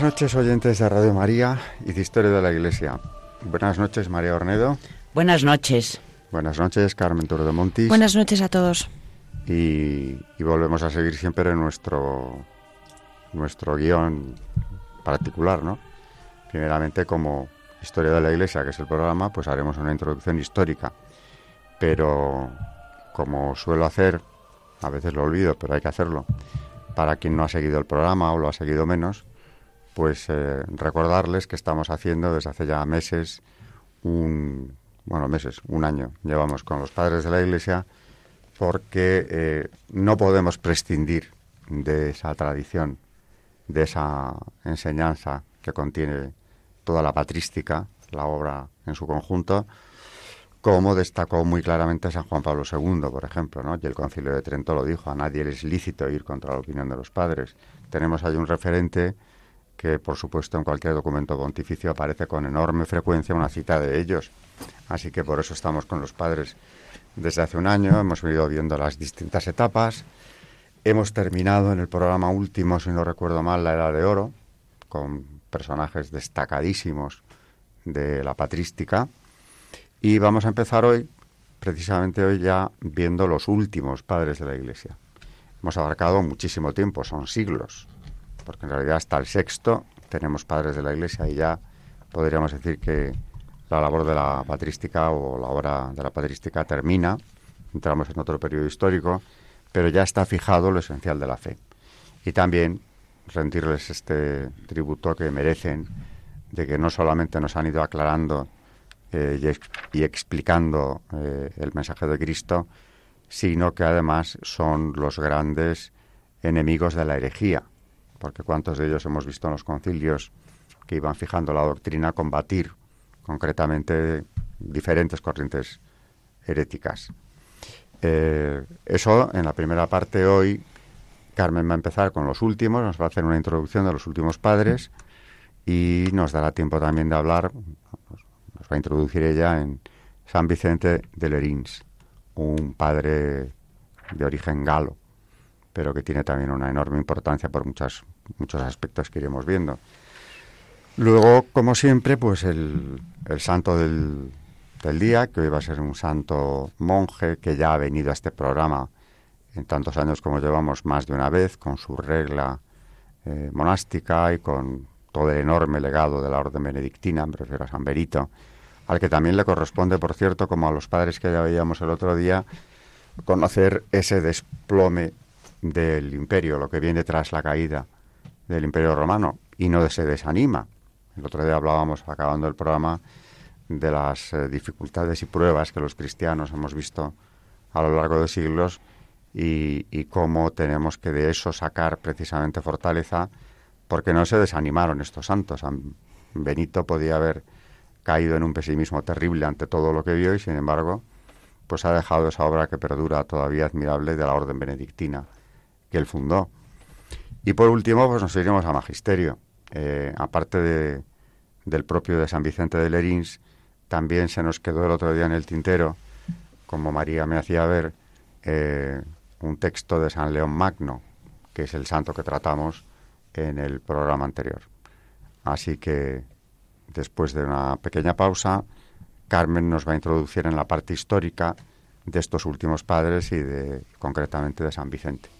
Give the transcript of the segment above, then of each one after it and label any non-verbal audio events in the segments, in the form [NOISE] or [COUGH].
Buenas noches oyentes de Radio María y de Historia de la Iglesia. Buenas noches María Ornedo. Buenas noches. Buenas noches Carmen Toro de Montis. Buenas noches a todos. Y, y volvemos a seguir siempre en nuestro, nuestro guion particular, ¿no? Primeramente como Historia de la Iglesia, que es el programa, pues haremos una introducción histórica. Pero como suelo hacer, a veces lo olvido, pero hay que hacerlo, para quien no ha seguido el programa o lo ha seguido menos, pues eh, recordarles que estamos haciendo desde hace ya meses, un, bueno, meses, un año, llevamos con los padres de la Iglesia, porque eh, no podemos prescindir de esa tradición, de esa enseñanza que contiene toda la patrística, la obra en su conjunto, como destacó muy claramente San Juan Pablo II, por ejemplo, ¿no? y el Concilio de Trento lo dijo, a nadie le es lícito ir contra la opinión de los padres. Tenemos ahí un referente que por supuesto en cualquier documento pontificio aparece con enorme frecuencia una cita de ellos. Así que por eso estamos con los padres desde hace un año, hemos venido viendo las distintas etapas. Hemos terminado en el programa último, si no recuerdo mal, la Edad de Oro, con personajes destacadísimos de la patrística. Y vamos a empezar hoy, precisamente hoy ya, viendo los últimos padres de la Iglesia. Hemos abarcado muchísimo tiempo, son siglos, porque en realidad hasta el sexto tenemos padres de la Iglesia y ya podríamos decir que la labor de la patrística o la obra de la patrística termina, entramos en otro periodo histórico, pero ya está fijado lo esencial de la fe. Y también rendirles este tributo que merecen de que no solamente nos han ido aclarando eh, y, explicando eh, el mensaje de Cristo, sino que además son los grandes enemigos de la herejía, porque cuántos de ellos hemos visto en los concilios que iban fijando la doctrina combatir concretamente diferentes corrientes heréticas. Eh, eso en la primera parte hoy, Carmen va a empezar con los últimos, nos va a hacer una introducción de los últimos padres y nos dará tiempo también de hablar, nos va a introducir ella en San Vicente de Lerins, un padre de origen galo, pero que tiene también una enorme importancia por muchas, muchos aspectos que iremos viendo. Luego, como siempre, pues el, el santo del, del, día, que hoy va a ser un santo monje que ya ha venido a este programa en tantos años como llevamos más de una vez, con su regla eh, monástica y con todo el enorme legado de la orden benedictina, me refiero a San Berito, al que también le corresponde, por cierto, como a los padres que ya veíamos el otro día, conocer ese desplome del imperio, lo que viene tras la caída del imperio romano, y no se desanima. El otro día hablábamos, acabando el programa, de las eh, dificultades y pruebas que los cristianos hemos visto a lo largo de siglos y, cómo tenemos que de eso sacar precisamente fortaleza, porque no se desanimaron estos santos. San Benito podía haber caído en un pesimismo terrible ante todo lo que vio y, sin embargo, pues ha dejado esa obra que perdura todavía admirable de la orden benedictina que él fundó. Y por último, pues nos iremos a Magisterio. Eh, aparte de, del propio de San Vicente de Lerins, también se nos quedó el otro día en el tintero, como María me hacía ver, eh, un texto de San León Magno, que es el santo que tratamos en el programa anterior. Así que, después de una pequeña pausa, Carmen nos va a introducir en la parte histórica de estos últimos padres y de concretamente de San Vicente.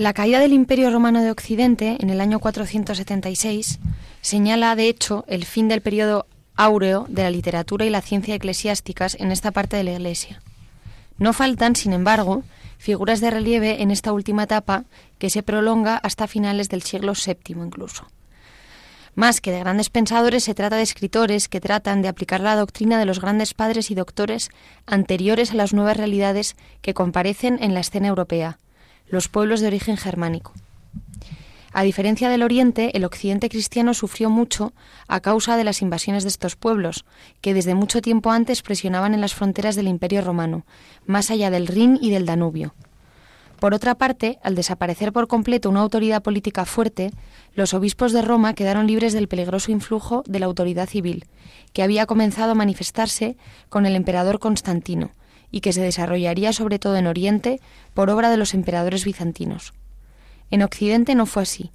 La caída del Imperio Romano de Occidente en el año 476 señala, de hecho, el fin del periodo áureo de la literatura y la ciencia eclesiásticas en esta parte de la Iglesia. No faltan, sin embargo, figuras de relieve en esta última etapa que se prolonga hasta finales del siglo VII incluso. Más que de grandes pensadores, se trata de escritores que tratan de aplicar la doctrina de los grandes padres y doctores anteriores a las nuevas realidades que comparecen en la escena europea, los pueblos de origen germánico. A diferencia del Oriente, el Occidente cristiano sufrió mucho a causa de las invasiones de estos pueblos, que desde mucho tiempo antes presionaban en las fronteras del Imperio romano, más allá del Rin y del Danubio. Por otra parte, al desaparecer por completo una autoridad política fuerte, los obispos de Roma quedaron libres del peligroso influjo de la autoridad civil, que había comenzado a manifestarse con el emperador Constantino, y que se desarrollaría sobre todo en Oriente por obra de los emperadores bizantinos. En Occidente no fue así.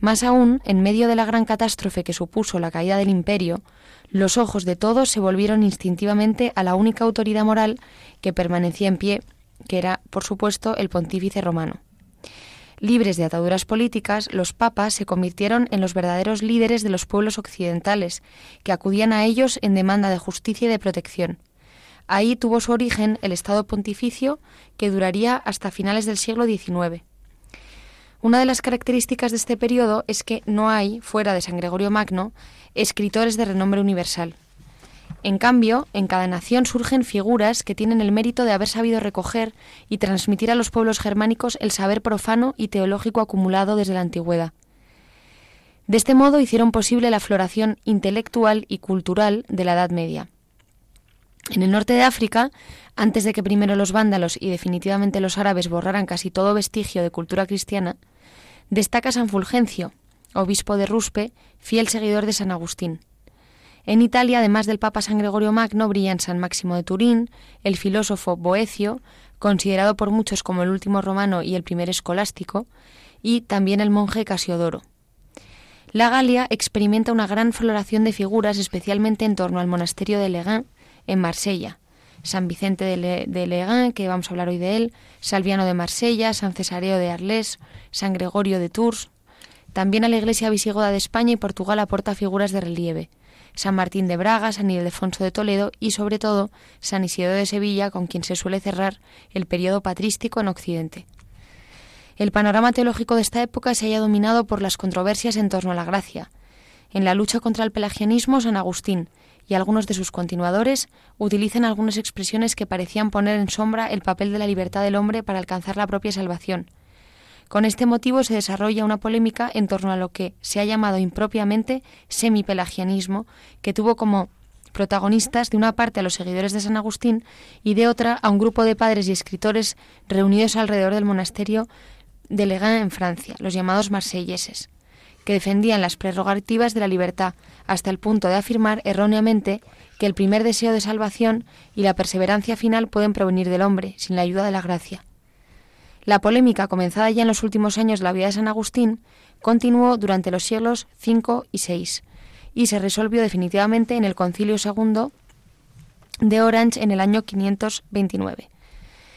Más aún, en medio de la gran catástrofe que supuso la caída del imperio, los ojos de todos se volvieron instintivamente a la única autoridad moral que permanecía en pie, que era, por supuesto, el pontífice romano. Libres de ataduras políticas, los papas se convirtieron en los verdaderos líderes de los pueblos occidentales, que acudían a ellos en demanda de justicia y de protección. Ahí tuvo su origen el Estado pontificio que duraría hasta finales del siglo XIX. Una de las características de este periodo es que no hay, fuera de San Gregorio Magno, escritores de renombre universal. En cambio, en cada nación surgen figuras que tienen el mérito de haber sabido recoger y transmitir a los pueblos germánicos el saber profano y teológico acumulado desde la antigüedad. De este modo hicieron posible la floración intelectual y cultural de la Edad Media. En el norte de África, antes de que primero los vándalos y definitivamente los árabes borraran casi todo vestigio de cultura cristiana, destaca San Fulgencio, obispo de Ruspe, fiel seguidor de San Agustín. En Italia, además del Papa San Gregorio Magno, brillan San Máximo de Turín, el filósofo Boecio, considerado por muchos como el último romano y el primer escolástico, y también el monje Casiodoro. La Galia experimenta una gran floración de figuras, especialmente en torno al monasterio de Legán, en Marsella. San Vicente de, Le que vamos a hablar hoy de él, Salviano de Marsella, San Cesareo de Arles, San Gregorio de Tours. También a la iglesia visigoda de España y Portugal aporta figuras de relieve. San Martín de Braga, San Ildefonso de Toledo y, sobre todo, San Isidro de Sevilla, con quien se suele cerrar el periodo patrístico en Occidente. El panorama teológico de esta época se haya dominado por las controversias en torno a la gracia. En la lucha contra el pelagianismo, San Agustín, y algunos de sus continuadores utilizan algunas expresiones que parecían poner en sombra el papel de la libertad del hombre para alcanzar la propia salvación. Con este motivo se desarrolla una polémica en torno a lo que se ha llamado impropiamente semipelagianismo, que tuvo como protagonistas de una parte a los seguidores de San Agustín y de otra a un grupo de padres y escritores reunidos alrededor del monasterio de Legán en Francia, los llamados marselleses que defendían las prerrogativas de la libertad, hasta el punto de afirmar erróneamente que el primer deseo de salvación y la perseverancia final pueden provenir del hombre, sin la ayuda de la gracia. La polémica, comenzada ya en los últimos años de la vida de San Agustín, continuó durante los siglos V y VI y se resolvió definitivamente en el Concilio II de Orange en el año 529,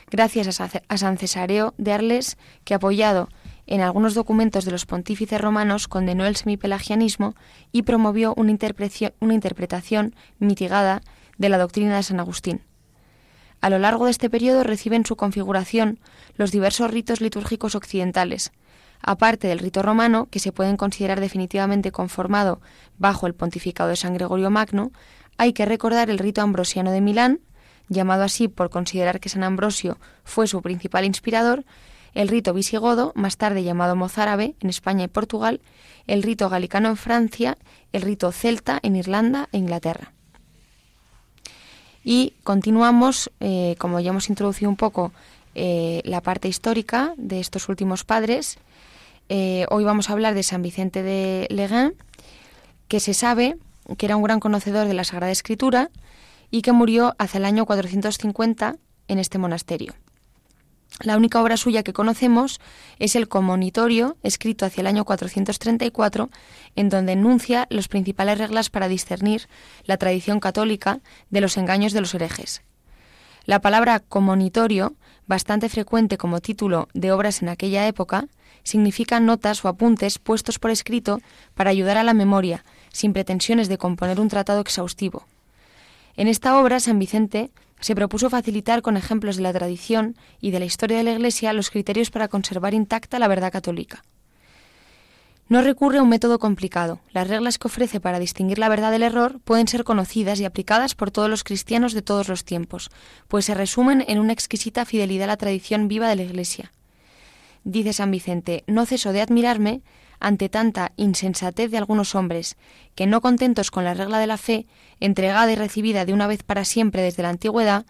gracias a San Cesareo de Arles, que apoyado en algunos documentos de los pontífices romanos condenó el semipelagianismo y promovió una, interpretación mitigada de la doctrina de San Agustín. A lo largo de este periodo reciben su configuración los diversos ritos litúrgicos occidentales, aparte del rito romano, que se pueden considerar definitivamente conformado bajo el pontificado de San Gregorio Magno, hay que recordar el rito ambrosiano de Milán, llamado así por considerar que San Ambrosio fue su principal inspirador, el rito visigodo, más tarde llamado mozárabe en España y Portugal, el rito galicano en Francia, el rito celta en Irlanda e Inglaterra. Y continuamos, eh, como ya hemos introducido un poco eh, la parte histórica de estos últimos padres. Eh, hoy vamos a hablar de San Vicente de Leguin, que se sabe que era un gran conocedor de la Sagrada Escritura y que murió hacia el año 450 en este monasterio. La única obra suya que conocemos es el Comonitorio, escrito hacia el año 434, en donde enuncia las principales reglas para discernir la tradición católica de los engaños de los herejes. La palabra comonitorio, bastante frecuente como título de obras en aquella época, significa notas o apuntes puestos por escrito para ayudar a la memoria, sin pretensiones de componer un tratado exhaustivo. En esta obra, San Vicente se propuso facilitar con ejemplos de la tradición y de la historia de la Iglesia los criterios para conservar intacta la verdad católica. No recurre a un método complicado. Las reglas que ofrece para distinguir la verdad del error pueden ser conocidas y aplicadas por todos los cristianos de todos los tiempos, pues se resumen en una exquisita fidelidad a la tradición viva de la Iglesia. Dice San Vicente, no ceso de admirarme ante tanta insensatez de algunos hombres, que no contentos con la regla de la fe, entregada y recibida de una vez para siempre desde la antigüedad,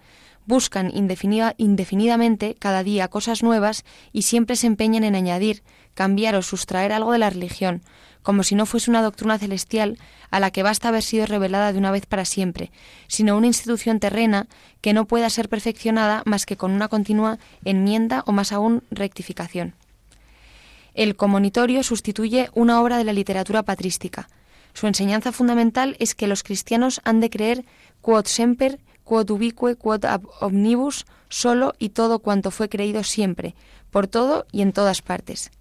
buscan indefinidamente cada día cosas nuevas y siempre se empeñan en añadir, cambiar o sustraer algo de la religión, como si no fuese una doctrina celestial a la que basta haber sido revelada de una vez para siempre, sino una institución terrena que no pueda ser perfeccionada más que con una continua enmienda o más aún rectificación. El comunitorio sustituye una obra de la literatura patrística. Su enseñanza fundamental es que los cristianos han de creer quod semper, quod ubique, quod omnibus, solo y todo cuanto fue creído siempre, por todo y en todas partes.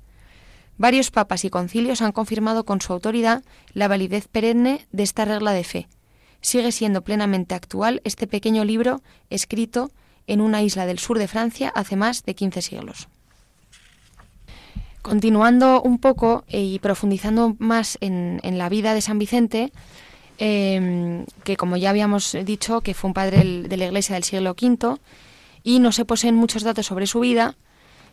Varios papas y concilios han confirmado con su autoridad la validez perenne de esta regla de fe. Sigue siendo plenamente actual este pequeño libro escrito en una isla del sur de Francia hace más de 15 siglos. Continuando un poco eh, y profundizando más en, la vida de San Vicente, em, que como ya habíamos dicho, que fue un padre de la Iglesia del siglo V, y no se poseen muchos datos sobre su vida,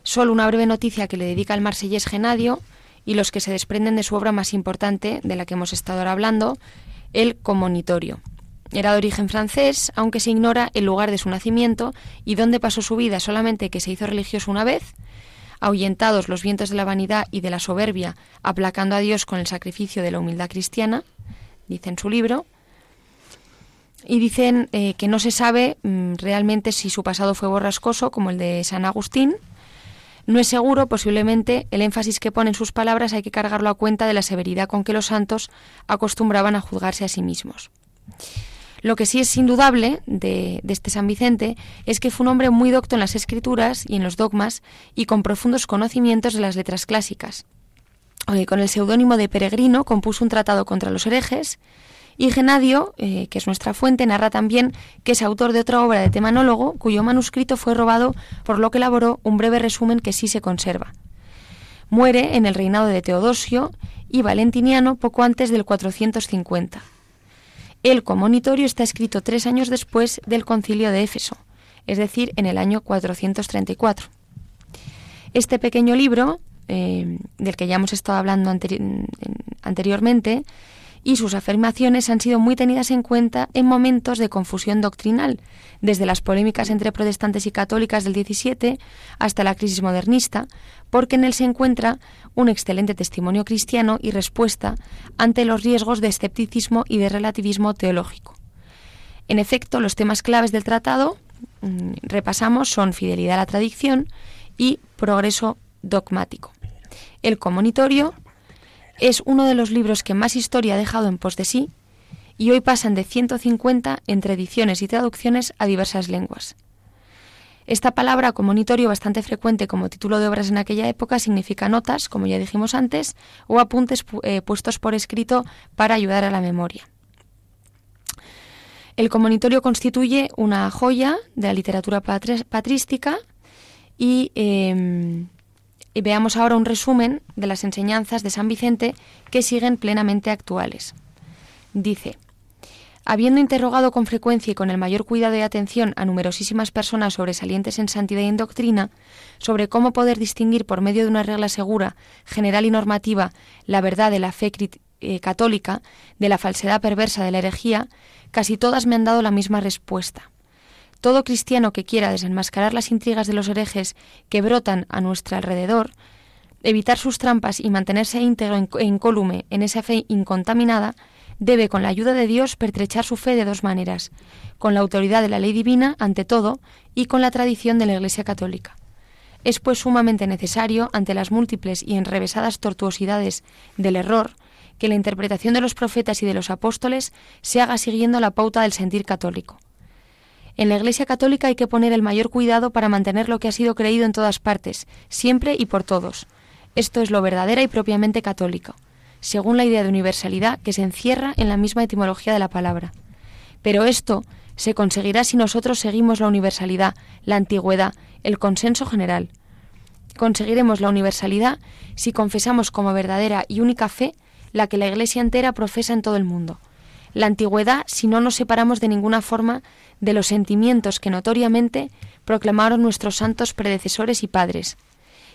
solo una breve noticia que le dedica el marsellés Genadio y los que se desprenden de su obra más importante, de la que hemos estado ahora hablando, el Comonitorio. Era de origen francés, aunque se ignora el lugar de su nacimiento y dónde pasó su vida, solamente que se hizo religioso una vez ahuyentados los vientos de la vanidad y de la soberbia, aplacando a Dios con el sacrificio de la humildad cristiana, dice en su libro, y dicen eh, que no se sabe mm, realmente si su pasado fue borrascoso, como el de San Agustín. No es seguro, posiblemente, el énfasis que pone en sus palabras hay que cargarlo a cuenta de la severidad con que los santos acostumbraban a juzgarse a sí mismos. Lo que sí es indudable de, este San Vicente es que fue un hombre muy docto en las escrituras y en los dogmas y con profundos conocimientos de las letras clásicas. con el seudónimo de Peregrino compuso un tratado contra los herejes y Genadio, eh, que es nuestra fuente, narra también que es autor de otra obra de temanólogo cuyo manuscrito fue robado, por lo que elaboró un breve resumen que sí se conserva. Muere en el reinado de Teodosio y Valentiniano poco antes del 450. El comonitorio está escrito tres años después del concilio de Éfeso, es decir, en el año 434. Este pequeño libro, eh, del que ya hemos estado hablando anteriormente, y sus afirmaciones han sido muy tenidas en cuenta en momentos de confusión doctrinal, desde las polémicas entre protestantes y católicas del XVII hasta la crisis modernista, porque en él se encuentra un excelente testimonio cristiano y respuesta ante los riesgos de escepticismo y de relativismo teológico. En efecto, los temas claves del tratado, mm, repasamos, son fidelidad a la tradición y progreso dogmático. El comunitorio es uno de los libros que más historia ha dejado en pos de sí y hoy pasan de 150 entre ediciones y traducciones a diversas lenguas. Esta palabra, comunitorio bastante frecuente como título de obras en aquella época, significa notas, como ya dijimos antes, o apuntes eh, puestos por escrito para ayudar a la memoria. El comunitorio constituye una joya de la literatura patrística y em, y veamos ahora un resumen de las enseñanzas de San Vicente que siguen plenamente actuales. Dice, habiendo interrogado con frecuencia y con el mayor cuidado y atención a numerosísimas personas sobresalientes en santidad y en doctrina, sobre cómo poder distinguir por medio de una regla segura, general y normativa, la verdad de la fe eh, católica de la falsedad perversa de la herejía, casi todas me han dado la misma respuesta. Todo cristiano que quiera desenmascarar las intrigas de los herejes que brotan a nuestro alrededor, evitar sus trampas y mantenerse íntegro e incólume en esa fe incontaminada, debe, con la ayuda de Dios, pertrechar su fe de dos maneras, con la autoridad de la ley divina, ante todo, y con la tradición de la Iglesia católica. Es pues sumamente necesario, ante las múltiples y enrevesadas tortuosidades del error, que la interpretación de los profetas y de los apóstoles se haga siguiendo la pauta del sentir católico. En la Iglesia católica hay que poner el mayor cuidado para mantener lo que ha sido creído en todas partes, siempre y por todos. Esto es lo verdadera y propiamente católico según la idea de universalidad que se encierra en la misma etimología de la palabra. Pero esto se conseguirá si nosotros seguimos la universalidad, la antigüedad, el consenso general. Conseguiremos la universalidad si confesamos como verdadera y única fe la que la Iglesia entera profesa en todo el mundo. La antigüedad si no nos separamos de ninguna forma de los sentimientos que notoriamente proclamaron nuestros santos predecesores y padres,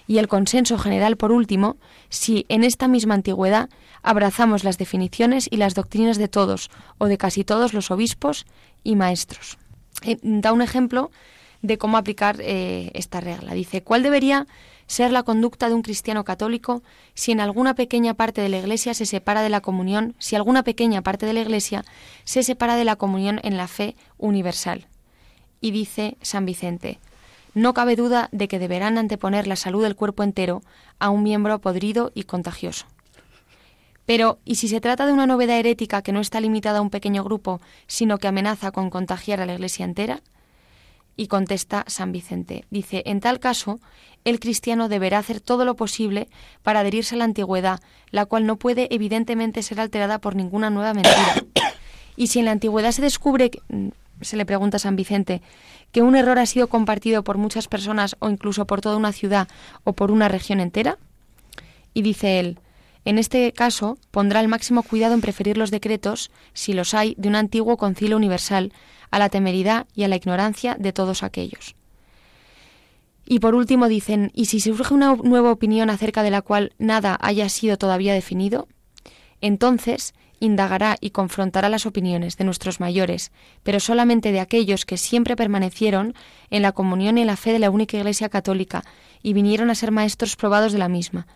y el consenso general, por último, si en esta misma antigüedad abrazamos las definiciones y las doctrinas de todos o de casi todos los obispos y maestros. Eh, da un ejemplo de cómo aplicar eh, esta regla. Dice, ¿cuál debería ser la conducta de un cristiano católico si en alguna pequeña parte de la Iglesia se separa de la comunión, si alguna pequeña parte de la Iglesia se separa de la comunión en la fe universal? Y dice San Vicente, no cabe duda de que deberán anteponer la salud del cuerpo entero a un miembro podrido y contagioso. Pero, ¿y si se trata de una novedad herética que no está limitada a un pequeño grupo, sino que amenaza con contagiar a la Iglesia entera? Y contesta San Vicente. Dice, en tal caso, el cristiano deberá hacer todo lo posible para adherirse a la antigüedad, la cual no puede evidentemente ser alterada por ninguna nueva mentira. Y si en la antigüedad se descubre, se le pregunta San Vicente, que un error ha sido compartido por muchas personas o incluso por toda una ciudad o por una región entera? Y dice él, en este caso pondrá el máximo cuidado en preferir los decretos, si los hay, de un antiguo concilio universal, a la temeridad y a la ignorancia de todos aquellos. Y por último dicen, ¿y si surge una nueva opinión acerca de la cual nada haya sido todavía definido? Entonces indagará y confrontará las opiniones de nuestros mayores, pero solamente de aquellos que siempre permanecieron en la comunión y en la fe de la única Iglesia católica y vinieron a ser maestros probados de la misma.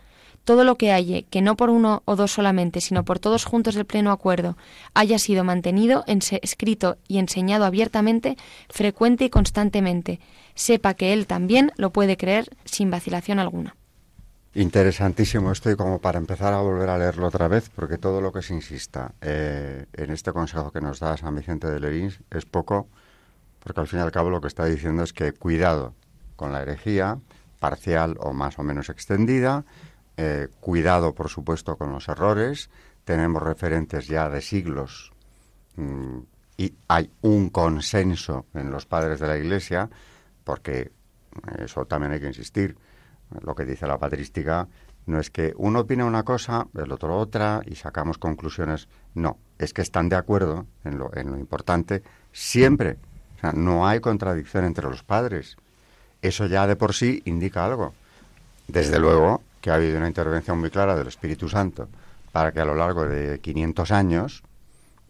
Todo lo que halle, que no por uno o dos solamente, sino por todos juntos de pleno acuerdo, haya sido mantenido, escrito y enseñado abiertamente, frecuente y constantemente, sepa que él también lo puede creer sin vacilación alguna. Interesantísimo esto como para empezar a volver a leerlo otra vez, porque todo lo que se insista eh, en este consejo que nos da San Vicente de Lerins es poco, porque al fin y al cabo lo que está diciendo es que cuidado con la herejía, parcial o más o menos extendida, eh, cuidado por supuesto con los errores, tenemos referentes ya de siglos mm, y hay un consenso en los padres de la Iglesia, porque eso también hay que insistir, lo que dice la patrística no es que uno opine una cosa, el otro otra y sacamos conclusiones. No, es que están de acuerdo en lo, en lo importante siempre. O sea, no hay contradicción entre los padres. Eso ya de por sí indica algo. Desde luego que ha habido una intervención muy clara del Espíritu Santo para que a lo largo de 500 años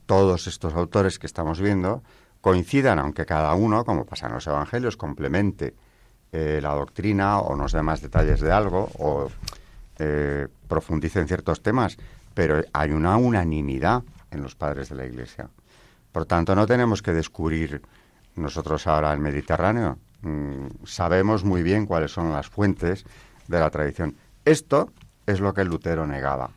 todos estos autores que estamos viendo coincidan, aunque cada uno, como pasa en los Evangelios, complemente eh, la doctrina o nos dé más detalles de algo o eh, profundice en ciertos temas, pero hay una unanimidad en los padres de la Iglesia. Por tanto, no tenemos que descubrir nosotros ahora el Mediterráneo. Mm, sabemos muy bien cuáles son las fuentes de la tradición. Esto es lo que Lutero negaba.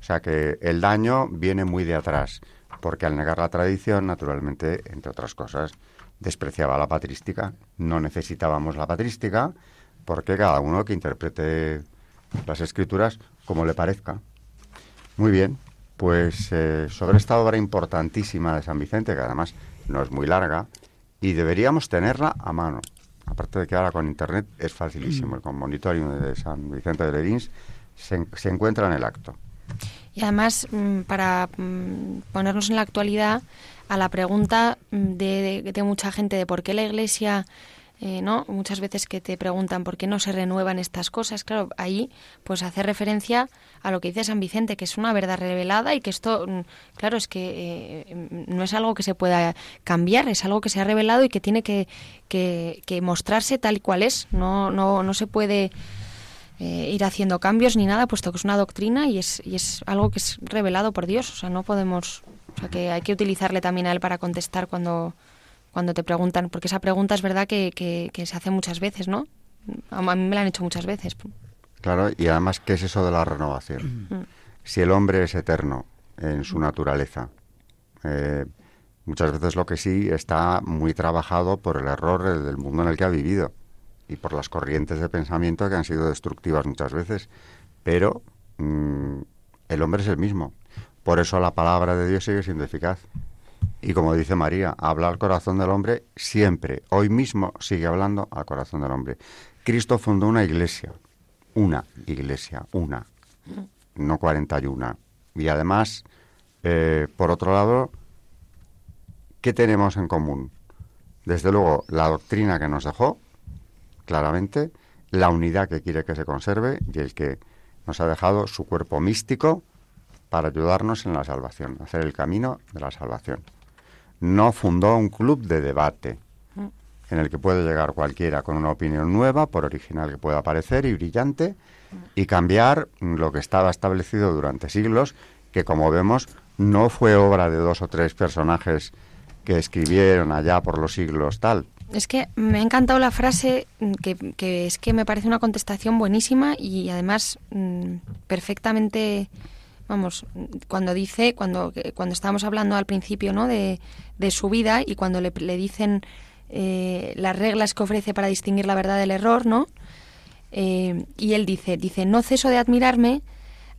O sea que el daño viene muy de atrás, porque al negar la tradición, naturalmente, entre otras cosas, despreciaba la patrística. No necesitábamos la patrística porque cada uno que interprete las escrituras como le parezca. Muy bien, pues eh, sobre esta obra importantísima de San Vicente, que además no es muy larga, y deberíamos tenerla a mano. Aparte de que ahora con Internet es facilísimo, [CLEARS THROAT] mm. con monitoring de San Vicente de Lerins se, se encuentra en el acto. Y además, mm, para mm, ponernos en la actualidad, a la pregunta de, mucha gente de por qué la Iglesia eh, ¿no? Muchas veces que te preguntan por qué no se renuevan estas cosas, claro, ahí pues hace referencia a lo que dice San Vicente, que es una verdad revelada y que esto, mm, claro, es que eh, no es algo que se pueda cambiar, es algo que se ha revelado y que tiene que, que, mostrarse tal y cual es, no, no, no se puede eh, ir haciendo cambios ni nada, puesto que es una doctrina y es, y es algo que es revelado por Dios, o sea, no podemos, o sea, que hay que utilizarle también a él para contestar cuando cuando te preguntan, porque esa pregunta es verdad que, que, se hace muchas veces, ¿no? A mí me la han hecho muchas veces. Claro, y además, ¿qué es eso de la renovación? Mm. Si el hombre es eterno en su naturaleza, eh, muchas veces lo que sí está muy trabajado por el error del mundo en el que ha vivido y por las corrientes de pensamiento que han sido destructivas muchas veces. Pero mm, el hombre es el mismo. Por eso la palabra de Dios sigue siendo eficaz. Y como dice María, habla al corazón del hombre siempre. Hoy mismo sigue hablando al corazón del hombre. Cristo fundó una iglesia, una iglesia, una, no 41. Y además, eh, por otro lado, ¿qué tenemos en común? Desde luego, la doctrina que nos dejó, claramente, la unidad que quiere que se conserve y el que nos ha dejado su cuerpo místico para ayudarnos en la salvación, hacer el camino de la salvación no fundó un club de debate en el que puede llegar cualquiera con una opinión nueva, por original que pueda parecer y brillante, y cambiar lo que estaba establecido durante siglos, que como vemos no fue obra de dos o tres personajes que escribieron allá por los siglos tal. Es que me ha encantado la frase que, que es que me parece una contestación buenísima y además mm, perfectamente vamos, cuando dice, cuando, cuando estábamos hablando al principio, ¿no? De, de su vida y cuando le, le dicen eh, las reglas que ofrece para distinguir la verdad del error, ¿no? Eh, y él dice, dice, no ceso de admirarme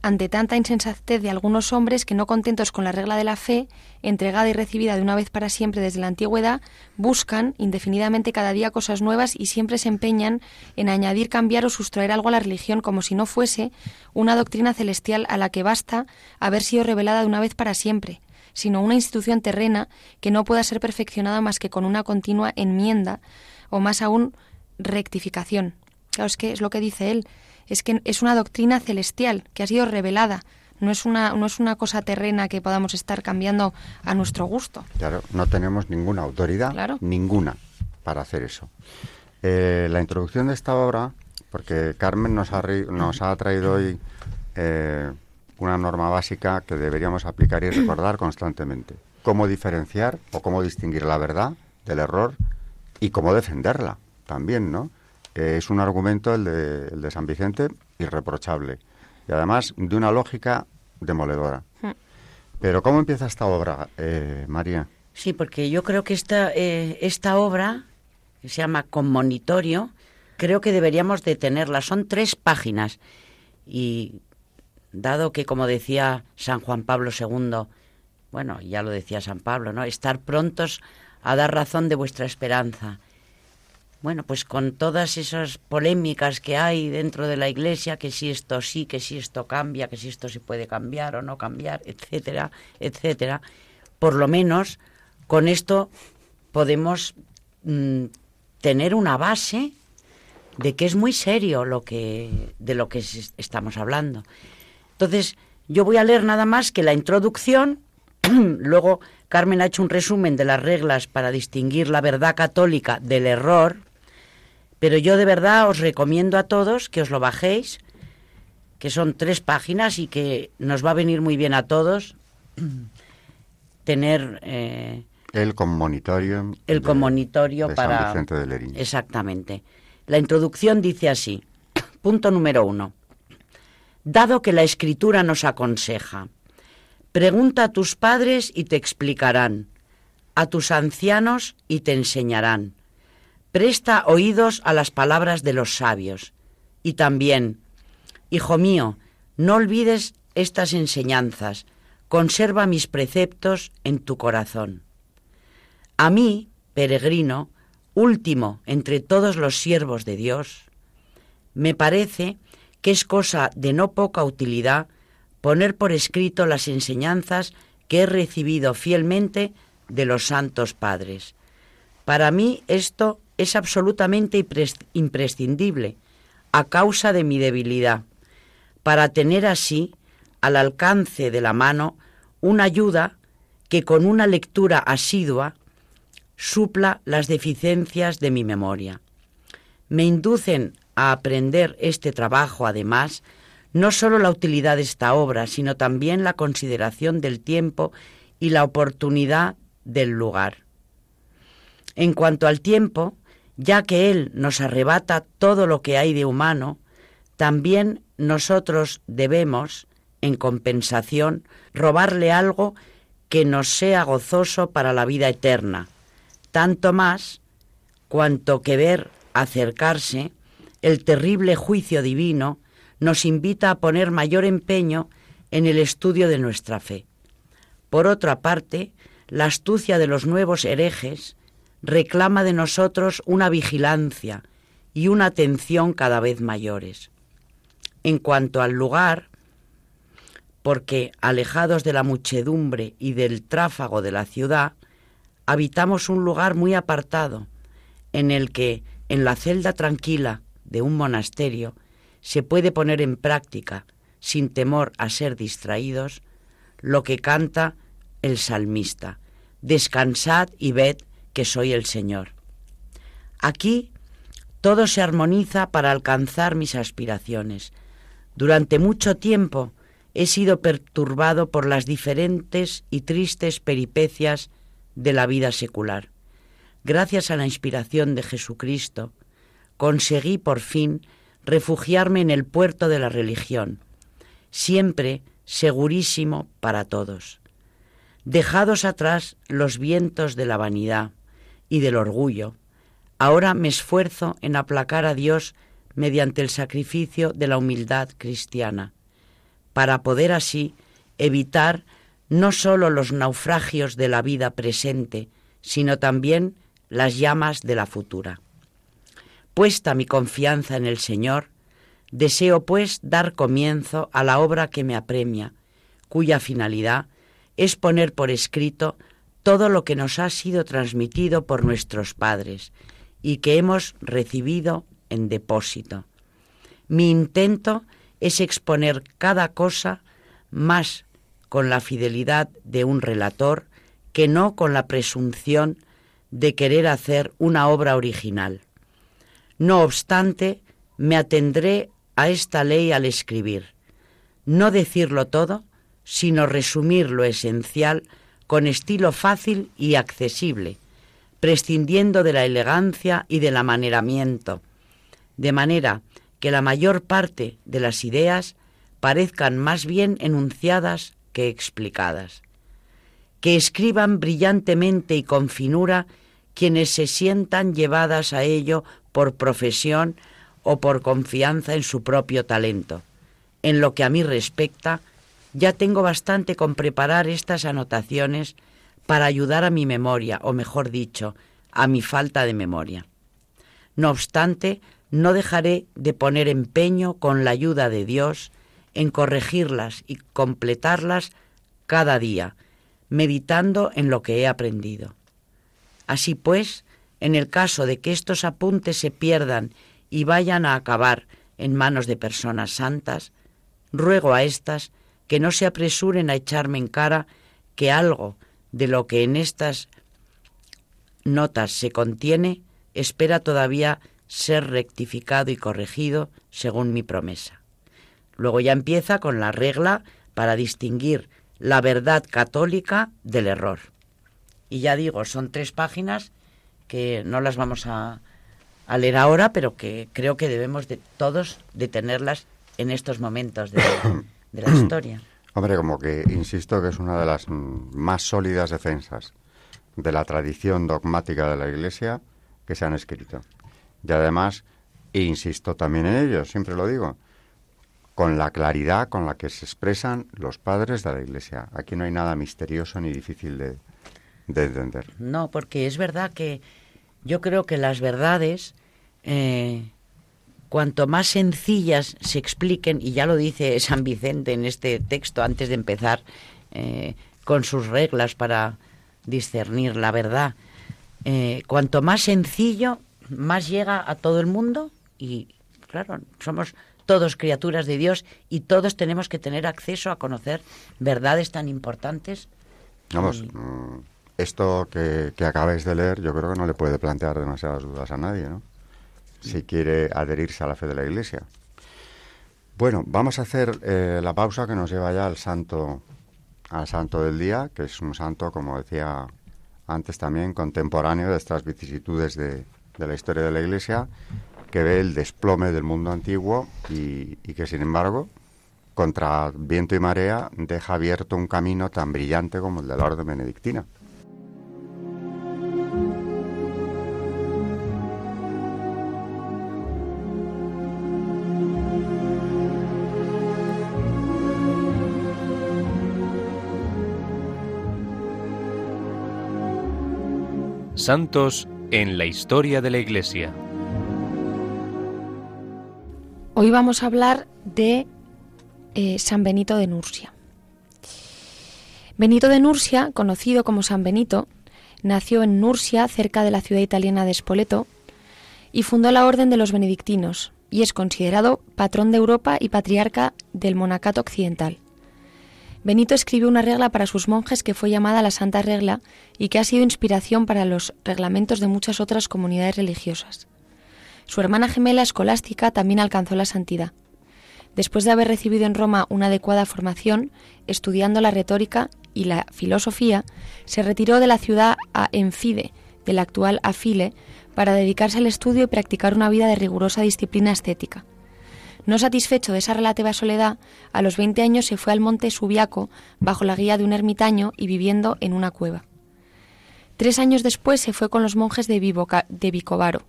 ante tanta insensatez de algunos hombres que no contentos con la regla de la fe, entregada y recibida de una vez para siempre desde la antigüedad, buscan indefinidamente cada día cosas nuevas y siempre se empeñan en añadir, cambiar o sustraer algo a la religión como si no fuese una doctrina celestial a la que basta haber sido revelada de una vez para siempre, sino una institución terrena que no pueda ser perfeccionada más que con una continua enmienda o más aún rectificación. Claro, es que es lo que dice él es que es una doctrina celestial que ha sido revelada. No es, una, no es una cosa terrena que podamos estar cambiando a nuestro gusto. Claro, no tenemos ninguna autoridad, ninguna, para hacer eso. Eh, la introducción de esta obra, porque Carmen nos ha, nos ha traído hoy eh, una norma básica que deberíamos aplicar y recordar constantemente. Cómo diferenciar o cómo distinguir la verdad del error y cómo defenderla también, ¿no? Es un argumento, el de, el de San Vicente, irreprochable. Y además de una lógica demoledora. Hmm. Pero ¿cómo empieza esta obra, eh, María? Sí, porque yo creo que esta, eh, esta obra, que se llama Con Monitorio, creo que deberíamos de tenerla. Son tres páginas. Y dado que, como decía San Juan Pablo II, bueno, ya lo decía San Pablo, ¿no? Estar prontos a dar razón de vuestra esperanza bueno, pues con todas esas polémicas que hay dentro de la Iglesia, que si esto sí, que si esto cambia, que si esto se puede cambiar o no cambiar, etcétera, etcétera, por lo menos con esto podemos mm, tener una base de que es muy serio lo que de lo que estamos hablando. Entonces, yo voy a leer nada más que la introducción, [CLEARS THROAT] luego Carmen ha hecho un resumen de las reglas para distinguir la verdad católica del error, pero yo de verdad os recomiendo a todos que os lo bajéis, que son tres páginas y que nos va a venir muy bien a todos [CLEARS THROAT] tener... Eh, el con monitorio. El para... San Vicente de Exactamente. La introducción dice así. [CLEARS THROAT] Punto número uno. Dado que la escritura nos aconseja, pregunta a tus padres y te explicarán, a tus ancianos y te enseñarán Presta oídos a las palabras de los sabios. Y también, Hijo mío, no olvides estas enseñanzas, conserva mis preceptos en tu corazón. A mí, peregrino, último entre todos los siervos de Dios, me parece que es cosa de no poca utilidad poner por escrito las enseñanzas que he recibido fielmente de los santos padres. Para mí esto es absolutamente imprescindible a causa de mi debilidad, para tener así al alcance de la mano una ayuda que con una lectura asidua supla las deficiencias de mi memoria. Me inducen a aprender este trabajo, además, no sólo la utilidad de esta obra, sino también la consideración del tiempo y la oportunidad del lugar. En cuanto al tiempo, ya que Él nos arrebata todo lo que hay de humano, también nosotros debemos, en compensación, robarle algo que nos sea gozoso para la vida eterna, tanto más cuanto que ver acercarse el terrible juicio divino nos invita a poner mayor empeño en el estudio de nuestra fe. Por otra parte, la astucia de los nuevos herejes reclama de nosotros una vigilancia y una atención cada vez mayores. En cuanto al lugar, porque alejados de la muchedumbre y del tráfago de la ciudad, habitamos un lugar muy apartado, en el que, en la celda tranquila de un monasterio, se puede poner en práctica, sin temor a ser distraídos, lo que canta el salmista, descansad y ved que soy el Señor. Aquí todo se armoniza para alcanzar mis aspiraciones. Durante mucho tiempo he sido perturbado por las diferentes y tristes peripecias de la vida secular. Gracias a la inspiración de Jesucristo, conseguí por fin refugiarme en el puerto de la religión, siempre segurísimo para todos. Dejados atrás los vientos de la vanidad y del orgullo, ahora me esfuerzo en aplacar a Dios mediante el sacrificio de la humildad cristiana, para poder así evitar no sólo los naufragios de la vida presente, sino también las llamas de la futura. Puesta mi confianza en el Señor, deseo pues dar comienzo a la obra que me apremia, cuya finalidad es poner por escrito todo lo que nos ha sido transmitido por nuestros padres y que hemos recibido en depósito. Mi intento es exponer cada cosa más con la fidelidad de un relator que no con la presunción de querer hacer una obra original. No obstante, me atendré a esta ley al escribir, no decirlo todo, sino resumir lo esencial con estilo fácil y accesible, prescindiendo de la elegancia y del amaneramiento, de manera que la mayor parte de las ideas parezcan más bien enunciadas que explicadas. Que escriban brillantemente y con finura quienes se sientan llevadas a ello por profesión o por confianza en su propio talento. En lo que a mí respecta, ya tengo bastante con preparar estas anotaciones para ayudar a mi memoria, o mejor dicho, a mi falta de memoria. No obstante, no dejaré de poner empeño con la ayuda de Dios en corregirlas y completarlas cada día, meditando en lo que he aprendido. Así pues, en el caso de que estos apuntes se pierdan y vayan a acabar en manos de personas santas, ruego a éstas que no se apresuren a echarme en cara que algo de lo que en estas notas se contiene espera todavía ser rectificado y corregido según mi promesa. Luego ya empieza con la regla para distinguir la verdad católica del error. Y ya digo, son tres páginas que no las vamos a, leer ahora, pero que creo que debemos de todos detenerlas en estos momentos de, [COUGHS] de la historia. [CLEARS THROAT] Hombre, como que insisto que es una de las más sólidas defensas de la tradición dogmática de la Iglesia que se han escrito. Y además, insisto también en ello, siempre lo digo, con la claridad con la que se expresan los padres de la Iglesia. Aquí no hay nada misterioso ni difícil de, de entender. No, porque es verdad que yo creo que las verdades, eh, cuanto más sencillas se expliquen, y ya lo dice San Vicente en este texto antes de empezar eh, con sus reglas para discernir la verdad, eh, cuanto más sencillo, más llega a todo el mundo y, claro, somos todos criaturas de Dios y todos tenemos que tener acceso a conocer verdades tan importantes. Vamos, mm, esto que, que acabáis de leer yo creo que no le puede plantear demasiadas dudas a nadie, ¿no? Si quiere adherirse a la fe de la Iglesia. Bueno, vamos a hacer eh, la pausa que nos lleva ya al santo, al santo del día, que es un santo, como decía antes también, contemporáneo de estas vicisitudes de, de la historia de la Iglesia, que ve el desplome del mundo antiguo y, y que, sin embargo, contra viento y marea, deja abierto un camino tan brillante como el de la orden benedictina. Santos en la historia de la Iglesia. Hoy vamos a hablar de eh, San Benito de Nursia. Benito de Nursia, conocido como San Benito, nació en Nursia, cerca de la ciudad italiana de Spoleto, y fundó la Orden de los Benedictinos, y es considerado patrón de Europa y patriarca del monacato occidental. Benito escribió una regla para sus monjes que fue llamada la Santa Regla y que ha sido inspiración para los reglamentos de muchas otras comunidades religiosas. Su hermana gemela escolástica también alcanzó la santidad. Después de haber recibido en Roma una adecuada formación, estudiando la retórica y la filosofía, se retiró de la ciudad a Enfide, de la actual Afile, para dedicarse al estudio y practicar una vida de rigurosa disciplina estética. No satisfecho de esa relativa soledad, a los 20 años se fue al monte Subiaco bajo la guía de un ermitaño y viviendo en una cueva. Tres años después se fue con los monjes de, de Vicovaro.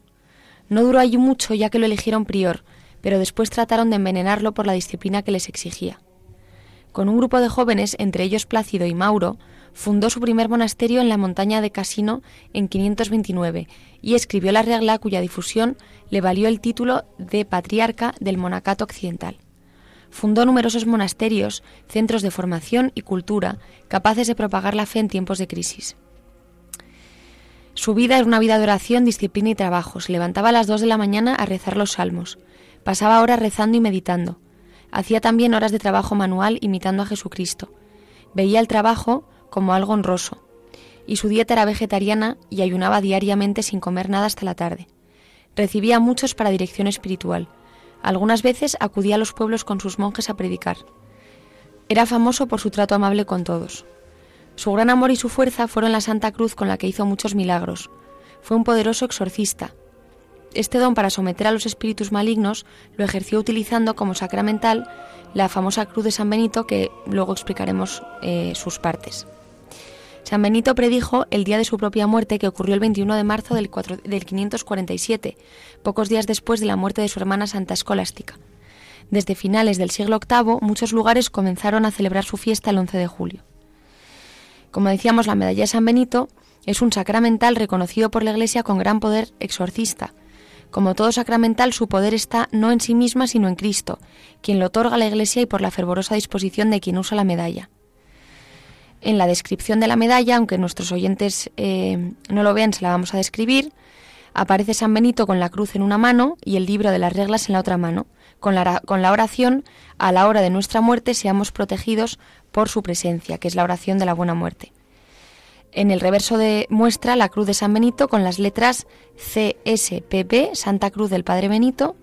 No duró allí mucho ya que lo eligieron prior, pero después trataron de envenenarlo por la disciplina que les exigía. Con un grupo de jóvenes, entre ellos Plácido y Mauro, fundó su primer monasterio en la montaña de Casino en 529 y escribió la regla cuya difusión le valió el título de patriarca del monacato occidental. Fundó numerosos monasterios, centros de formación y cultura capaces de propagar la fe en tiempos de crisis. Su vida era una vida de oración, disciplina y trabajo. Se levantaba a las dos de la mañana a rezar los salmos. Pasaba horas rezando y meditando. Hacía también horas de trabajo manual imitando a Jesucristo. Veía el trabajo como algo honroso, y su dieta era vegetariana y ayunaba diariamente sin comer nada hasta la tarde. Recibía a muchos para dirección espiritual. Algunas veces acudía a los pueblos con sus monjes a predicar. Era famoso por su trato amable con todos. Su gran amor y su fuerza fueron la Santa Cruz con la que hizo muchos milagros. Fue un poderoso exorcista. Este don para someter a los espíritus malignos lo ejerció utilizando como sacramental la famosa Cruz de San Benito que luego explicaremos eh, sus partes. San Benito predijo el día de su propia muerte que ocurrió el 21 de marzo del, 547, pocos días después de la muerte de su hermana Santa Escolástica. Desde finales del siglo VIII, muchos lugares comenzaron a celebrar su fiesta el 11 de julio. Como decíamos, la medalla de San Benito es un sacramental reconocido por la Iglesia con gran poder exorcista. Como todo sacramental, su poder está no en sí misma, sino en Cristo, quien lo otorga a la Iglesia y por la fervorosa disposición de quien usa la medalla. En la descripción de la medalla, aunque nuestros oyentes eh, no lo vean, se la vamos a describir. Aparece San Benito con la cruz en una mano y el libro de las reglas en la otra mano, con la, con la oración a la hora de nuestra muerte seamos protegidos por su presencia, que es la oración de la buena muerte. En el reverso de muestra la cruz de San Benito con las letras CSPP, Santa Cruz del Padre Benito,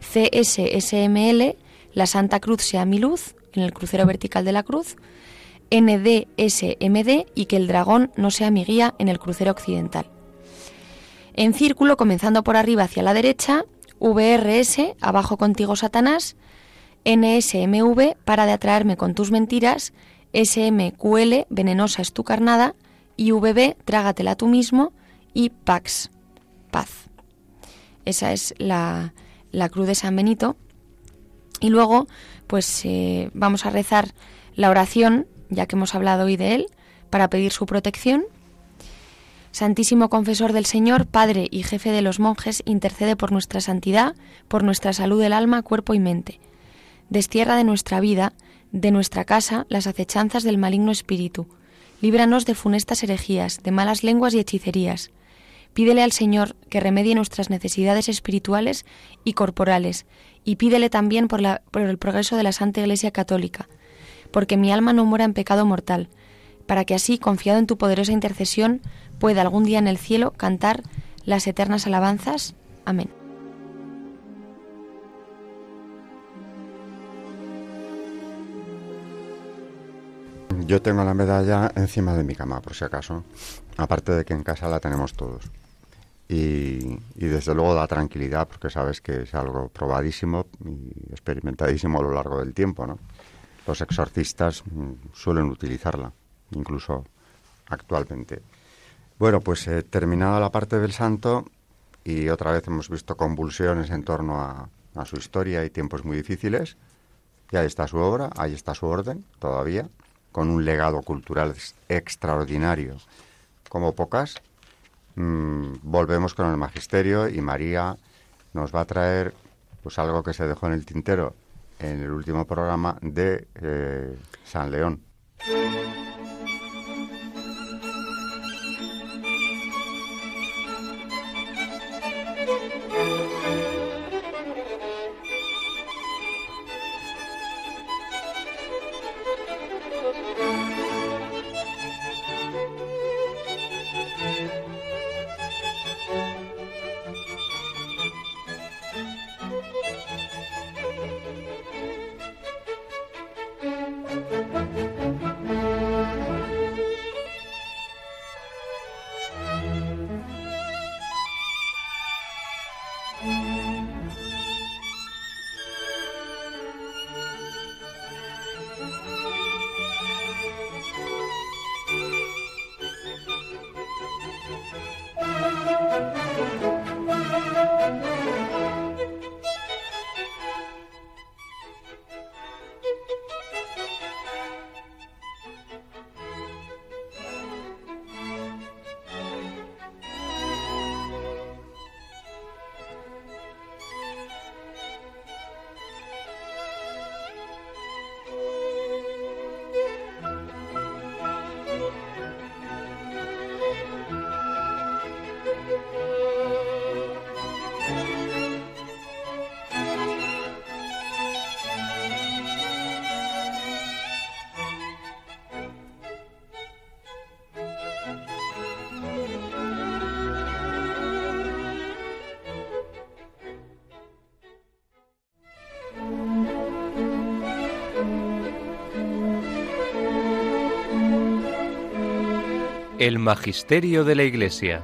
CSSML, la Santa Cruz sea mi luz, en el crucero vertical de la cruz, NDSMD y que el dragón no sea mi guía en el crucero occidental. En círculo, comenzando por arriba hacia la derecha, VRS, abajo contigo Satanás, NSMV, para de atraerme con tus mentiras, SMQL, venenosa es tu carnada, y VB, trágatela tú mismo, y Pax, paz. Esa es la, cruz de San Benito. Y luego, pues eh, vamos a rezar la oración ya que hemos hablado hoy de él, para pedir su protección. Santísimo Confesor del Señor, Padre y Jefe de los monjes, intercede por nuestra santidad, por nuestra salud del alma, cuerpo y mente. Destierra de nuestra vida, de nuestra casa, las acechanzas del maligno espíritu. Líbranos de funestas herejías, de malas lenguas y hechicerías. Pídele al Señor que remedie nuestras necesidades espirituales y corporales, y pídele también por, por el progreso de la Santa Iglesia Católica, porque mi alma no muera en pecado mortal, para que así, confiado en tu poderosa intercesión, pueda algún día en el cielo cantar las eternas alabanzas. Amén. Yo tengo la medalla encima de mi cama, por si acaso. Aparte de que en casa la tenemos todos. Y, desde luego da tranquilidad porque sabes que es algo probadísimo y experimentadísimo a lo largo del tiempo. ¿no? Los exorcistas mm, suelen utilizarla, incluso actualmente. Bueno, pues he terminado la parte del santo y otra vez hemos visto convulsiones en torno a, a su historia y tiempos muy difíciles. Y ahí está su obra, ahí está su orden todavía con un legado cultural extraordinario como pocas. Mm, volvemos con el magisterio y María nos va a traer pues algo que se dejó en el tintero en el último programa de eh, San León. El Magisterio de la Iglesia.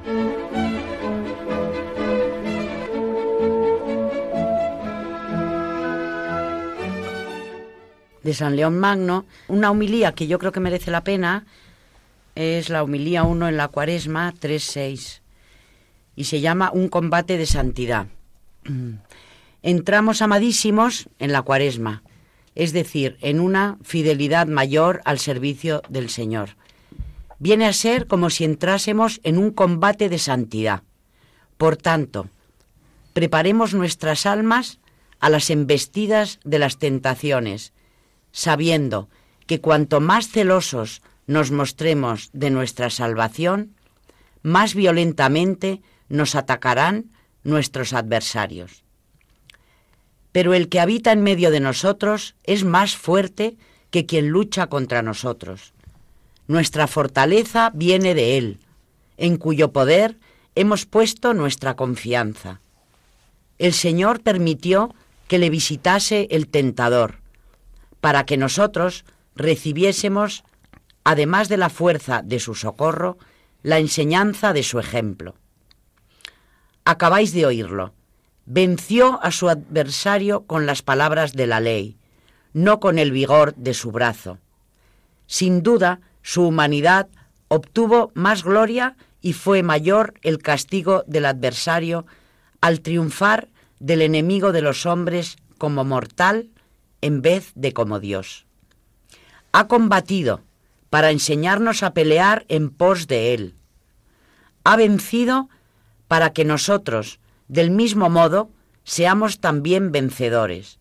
De San León Magno, una humilía que yo creo que merece la pena es la humilía 1 en la Cuaresma 3.6 y se llama Un combate de santidad. [CLEARS THROAT] Entramos, amadísimos, en la Cuaresma, es decir, en una fidelidad mayor al servicio del Señor viene a ser como si entrásemos en un combate de santidad. Por tanto, preparemos nuestras almas a las embestidas de las tentaciones, sabiendo que cuanto más celosos nos mostremos de nuestra salvación, más violentamente nos atacarán nuestros adversarios. Pero el que habita en medio de nosotros es más fuerte que quien lucha contra nosotros. Nuestra fortaleza viene de Él, en cuyo poder hemos puesto nuestra confianza. El Señor permitió que le visitase el tentador, para que nosotros recibiésemos, además de la fuerza de su socorro, la enseñanza de su ejemplo. Acabáis de oírlo. Venció a su adversario con las palabras de la ley, no con el vigor de su brazo. Sin duda, su humanidad obtuvo más gloria y fue mayor el castigo del adversario al triunfar del enemigo de los hombres como mortal en vez de como Dios. Ha combatido para enseñarnos a pelear en pos de Él. Ha vencido para que nosotros, del mismo modo, seamos también vencedores.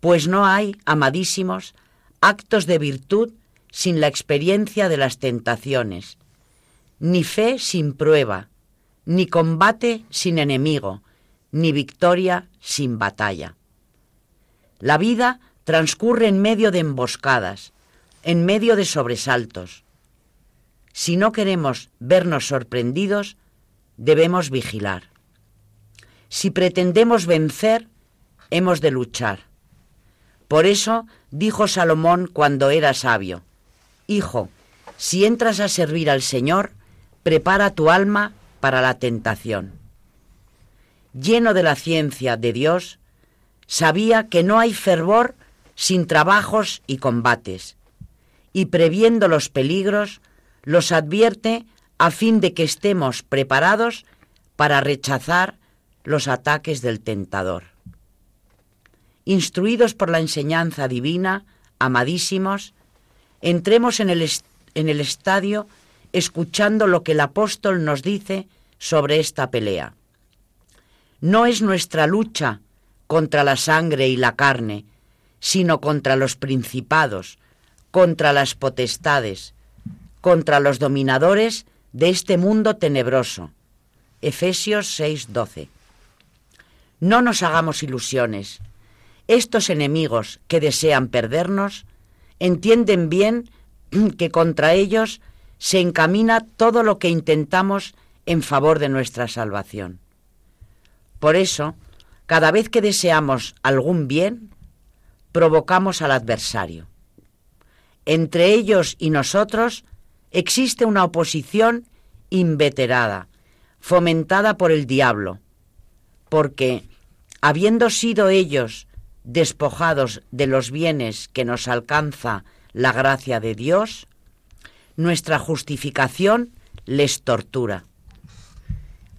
Pues no hay, amadísimos, actos de virtud sin la experiencia de las tentaciones, ni fe sin prueba, ni combate sin enemigo, ni victoria sin batalla. La vida transcurre en medio de emboscadas, en medio de sobresaltos. Si no queremos vernos sorprendidos, debemos vigilar. Si pretendemos vencer, hemos de luchar. Por eso dijo Salomón cuando era sabio, Hijo, si entras a servir al Señor, prepara tu alma para la tentación. Lleno de la ciencia de Dios, sabía que no hay fervor sin trabajos y combates, y previendo los peligros, los advierte a fin de que estemos preparados para rechazar los ataques del tentador. Instruidos por la enseñanza divina, amadísimos, entremos en el, en el estadio escuchando lo que el apóstol nos dice sobre esta pelea. No es nuestra lucha contra la sangre y la carne, sino contra los principados, contra las potestades, contra los dominadores de este mundo tenebroso. Efesios 6:12. No nos hagamos ilusiones. Estos enemigos que desean perdernos entienden bien [CLEARS THROAT] que contra ellos se encamina todo lo que intentamos en favor de nuestra salvación. Por eso, cada vez que deseamos algún bien, provocamos al adversario. Entre ellos y nosotros existe una oposición inveterada, fomentada por el diablo, porque, habiendo sido ellos despojados de los bienes que nos alcanza la gracia de Dios, nuestra justificación les tortura.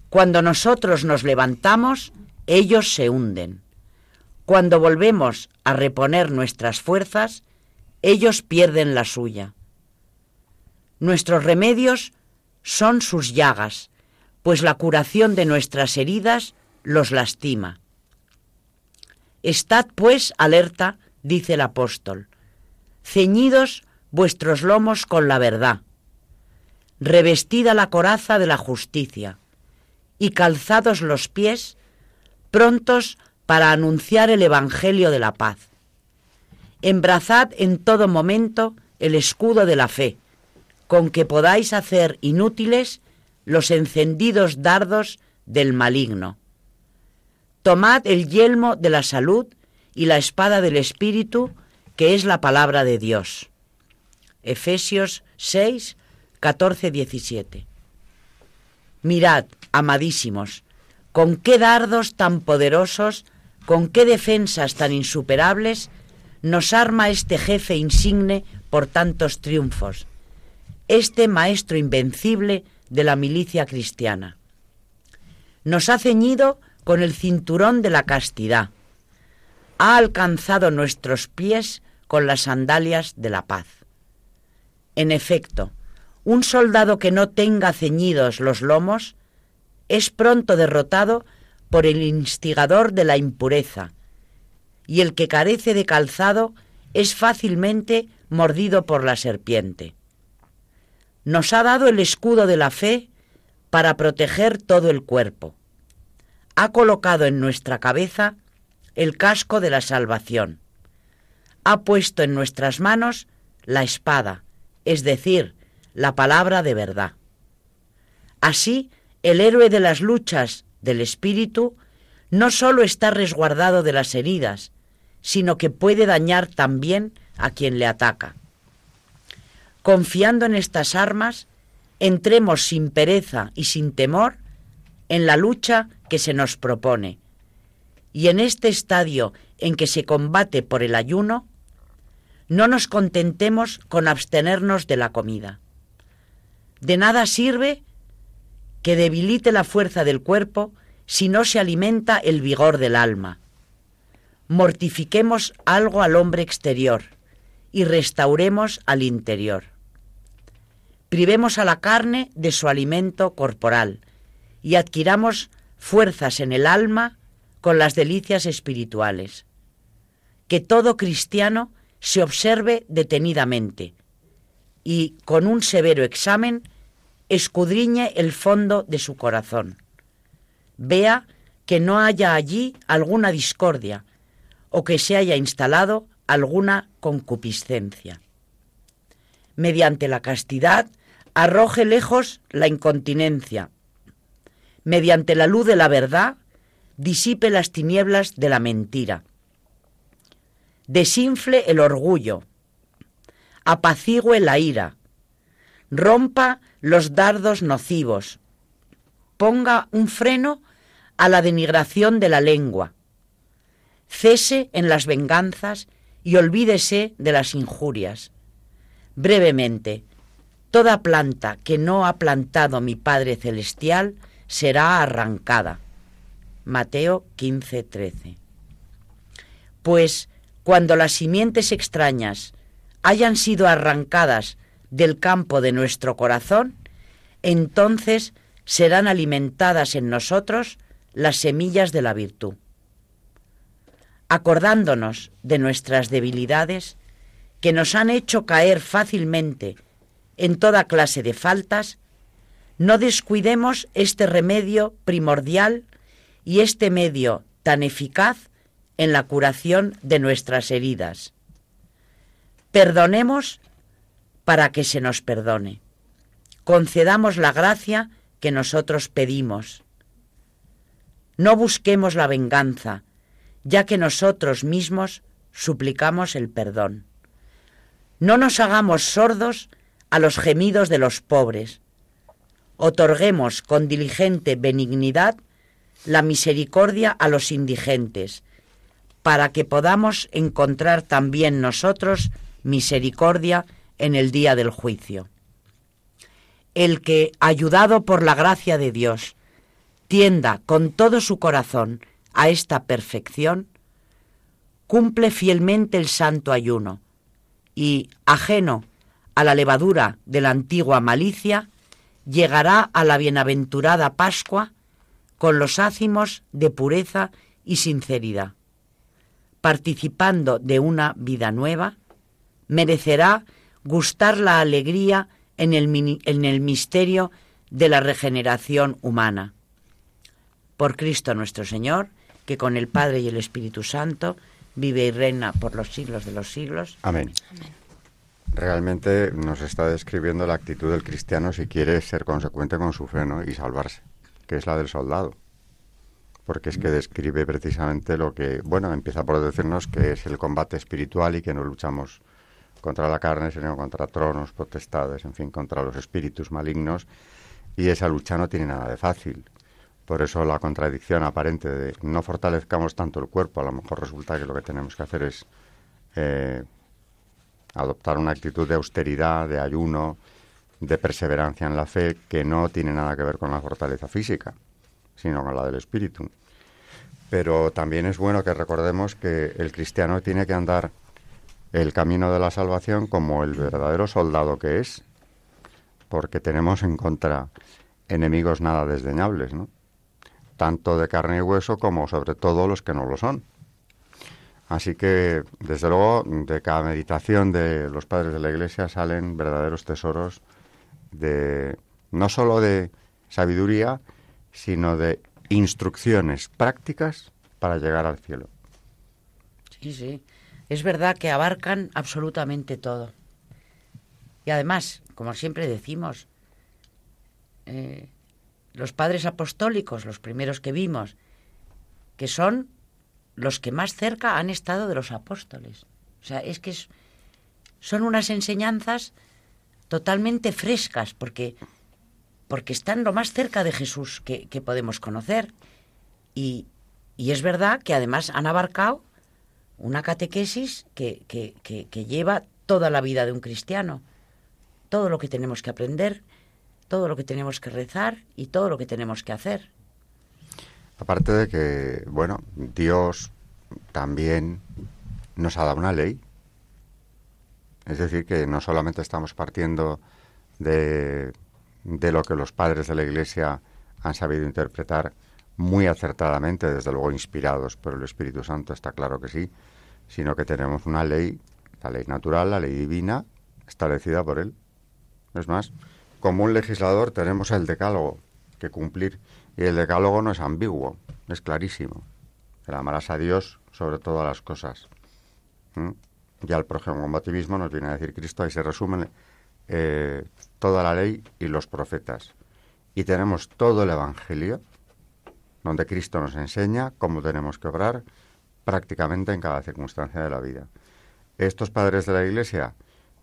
Cuando nosotros nos levantamos, ellos se hunden. Cuando volvemos a reponer nuestras fuerzas, ellos pierden la suya. Nuestros remedios son sus llagas, pues la curación de nuestras heridas los lastima. Estad pues alerta, dice el apóstol, ceñidos vuestros lomos con la verdad, revestida la coraza de la justicia, y calzados los pies, prontos para anunciar el Evangelio de la paz. Embrazad en todo momento el escudo de la fe, con que podáis hacer inútiles los encendidos dardos del maligno. Tomad el yelmo de la salud y la espada del Espíritu, que es la palabra de Dios. Efesios 6, 14, 17. Mirad, amadísimos, con qué dardos tan poderosos, con qué defensas tan insuperables nos arma este jefe insigne por tantos triunfos, este maestro invencible de la milicia cristiana. Nos ha ceñido con el cinturón de la castidad, ha alcanzado nuestros pies con las sandalias de la paz. En efecto, un soldado que no tenga ceñidos los lomos es pronto derrotado por el instigador de la impureza, y el que carece de calzado es fácilmente mordido por la serpiente. Nos ha dado el escudo de la fe para proteger todo el cuerpo. Ha colocado en nuestra cabeza el casco de la salvación. Ha puesto en nuestras manos la espada, es decir, la palabra de verdad. Así, el héroe de las luchas del espíritu no sólo está resguardado de las heridas, sino que puede dañar también a quien le ataca. Confiando en estas armas, entremos sin pereza y sin temor en la lucha que se nos propone. Y en este estadio en que se combate por el ayuno, no nos contentemos con abstenernos de la comida. De nada sirve que debilite la fuerza del cuerpo si no se alimenta el vigor del alma. Mortifiquemos algo al hombre exterior y restauremos al interior. Privemos a la carne de su alimento corporal y adquiramos fuerzas en el alma con las delicias espirituales. Que todo cristiano se observe detenidamente y, con un severo examen, escudriñe el fondo de su corazón. Vea que no haya allí alguna discordia o que se haya instalado alguna concupiscencia. Mediante la castidad, arroje lejos la incontinencia. Mediante la luz de la verdad, disipe las tinieblas de la mentira. Desinfle el orgullo, apacigüe la ira, rompa los dardos nocivos, ponga un freno a la denigración de la lengua, cese en las venganzas y olvídese de las injurias. Brevemente, toda planta que no ha plantado mi Padre Celestial será arrancada. Mateo 15:13. Pues cuando las simientes extrañas hayan sido arrancadas del campo de nuestro corazón, entonces serán alimentadas en nosotros las semillas de la virtud. Acordándonos de nuestras debilidades, que nos han hecho caer fácilmente en toda clase de faltas, no descuidemos este remedio primordial y este medio tan eficaz en la curación de nuestras heridas. Perdonemos para que se nos perdone. Concedamos la gracia que nosotros pedimos. No busquemos la venganza, ya que nosotros mismos suplicamos el perdón. No nos hagamos sordos a los gemidos de los pobres. Otorguemos con diligente benignidad la misericordia a los indigentes, para que podamos encontrar también nosotros misericordia en el día del juicio. El que, ayudado por la gracia de Dios, tienda con todo su corazón a esta perfección, cumple fielmente el santo ayuno y, ajeno a la levadura de la antigua malicia, llegará a la bienaventurada Pascua con los ácimos de pureza y sinceridad. Participando de una vida nueva, merecerá gustar la alegría en el, en el misterio de la regeneración humana. Por Cristo nuestro Señor, que con el Padre y el Espíritu Santo vive y reina por los siglos de los siglos. Amén. Realmente nos está describiendo la actitud del cristiano si quiere ser consecuente con su fe y salvarse, que es la del soldado. Porque es que describe precisamente lo que, bueno, empieza por decirnos que es el combate espiritual y que no luchamos contra la carne, sino contra tronos, potestades, en fin, contra los espíritus malignos. Y esa lucha no tiene nada de fácil. Por eso la contradicción aparente de no fortalezcamos tanto el cuerpo, a lo mejor resulta que lo que tenemos que hacer es eh, adoptar una actitud de austeridad, de ayuno, de perseverancia en la fe, que no tiene nada que ver con la fortaleza física, sino con la del espíritu. Pero también es bueno que recordemos que el cristiano tiene que andar el camino de la salvación como el verdadero soldado que es, porque tenemos en contra enemigos nada desdeñables, ¿no? tanto de carne y hueso como sobre todo los que no lo son. Así que, desde luego, de cada meditación de los padres de la Iglesia salen verdaderos tesoros de no solo de sabiduría, sino de instrucciones prácticas para llegar al cielo. Sí, sí es verdad que abarcan absolutamente todo. Y además, como siempre decimos, eh, los padres apostólicos, los primeros que vimos, que son los que más cerca han estado de los apóstoles. O sea, es que son unas enseñanzas totalmente frescas, porque, porque están lo más cerca de Jesús que, podemos conocer. Y, y es verdad que además han abarcado una catequesis que, que, lleva toda la vida de un cristiano, todo lo que tenemos que aprender, todo lo que tenemos que rezar y todo lo que tenemos que hacer. Aparte de que, bueno, Dios también nos ha dado una ley. Es decir, que no solamente estamos partiendo de, de lo que los padres de la Iglesia han sabido interpretar, muy acertadamente, desde luego inspirados por el Espíritu Santo, está claro que sí, sino que tenemos una ley, la ley natural, la ley divina, establecida por Él. Es más, como un legislador tenemos el decálogo que cumplir y el decálogo no es ambiguo, es clarísimo. El amarás a Dios sobre todas las cosas. ¿Mm? Ya el prójimo combativismo nos viene a decir Cristo, ahí se resumen eh, toda la ley y los profetas. Y tenemos todo el Evangelio, donde Cristo nos enseña cómo tenemos que obrar prácticamente en cada circunstancia de la vida. Estos padres de la Iglesia,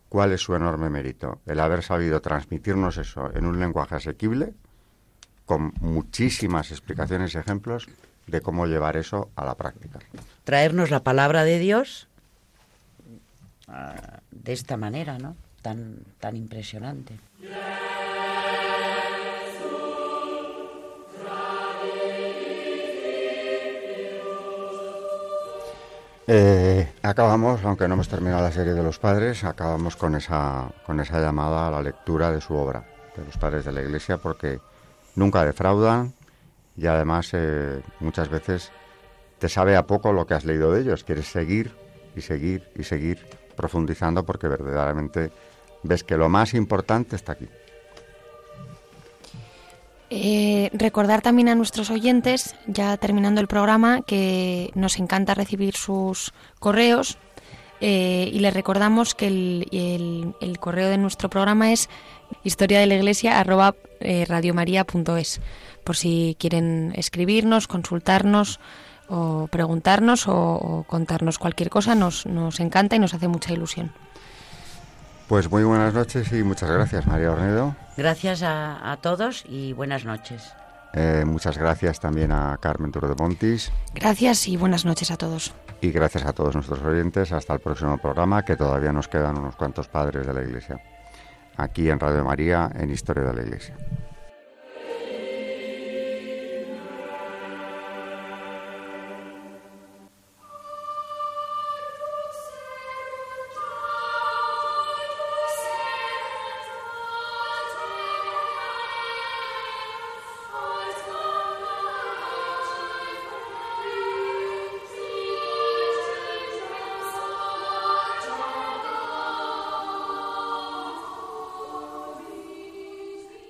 ¿cuál es su enorme mérito? El haber sabido transmitirnos eso en un lenguaje asequible, con muchísimas explicaciones y ejemplos de cómo llevar eso a la práctica. Traernos la palabra de Dios ah, de esta manera, ¿no? Tan, tan impresionante. Eh, acabamos, aunque no hemos terminado la serie de los padres, acabamos con esa, con esa llamada a la lectura de su obra, de los padres de la Iglesia, porque nunca defraudan y además eh, muchas veces te sabe a poco lo que has leído de ellos. Quieres seguir y seguir y seguir profundizando porque verdaderamente ves que lo más importante está aquí. Eh, recordar también a nuestros oyentes, ya terminando el programa, que nos encanta recibir sus correos eh, y les recordamos que el, el, correo de nuestro programa es historia de la iglesia arroba eh, por si quieren escribirnos, consultarnos o preguntarnos o, contarnos cualquier cosa, nos, nos encanta y nos hace mucha ilusión. Pues muy buenas noches y muchas gracias, María Ornedo. Gracias a, todos y buenas noches. Eh, muchas gracias también a Carmen Turo de Montis. Gracias y buenas noches a todos. Y gracias a todos nuestros oyentes. Hasta el próximo programa, que todavía nos quedan unos cuantos padres de la Iglesia. Aquí en Radio María, en Historia de la Iglesia.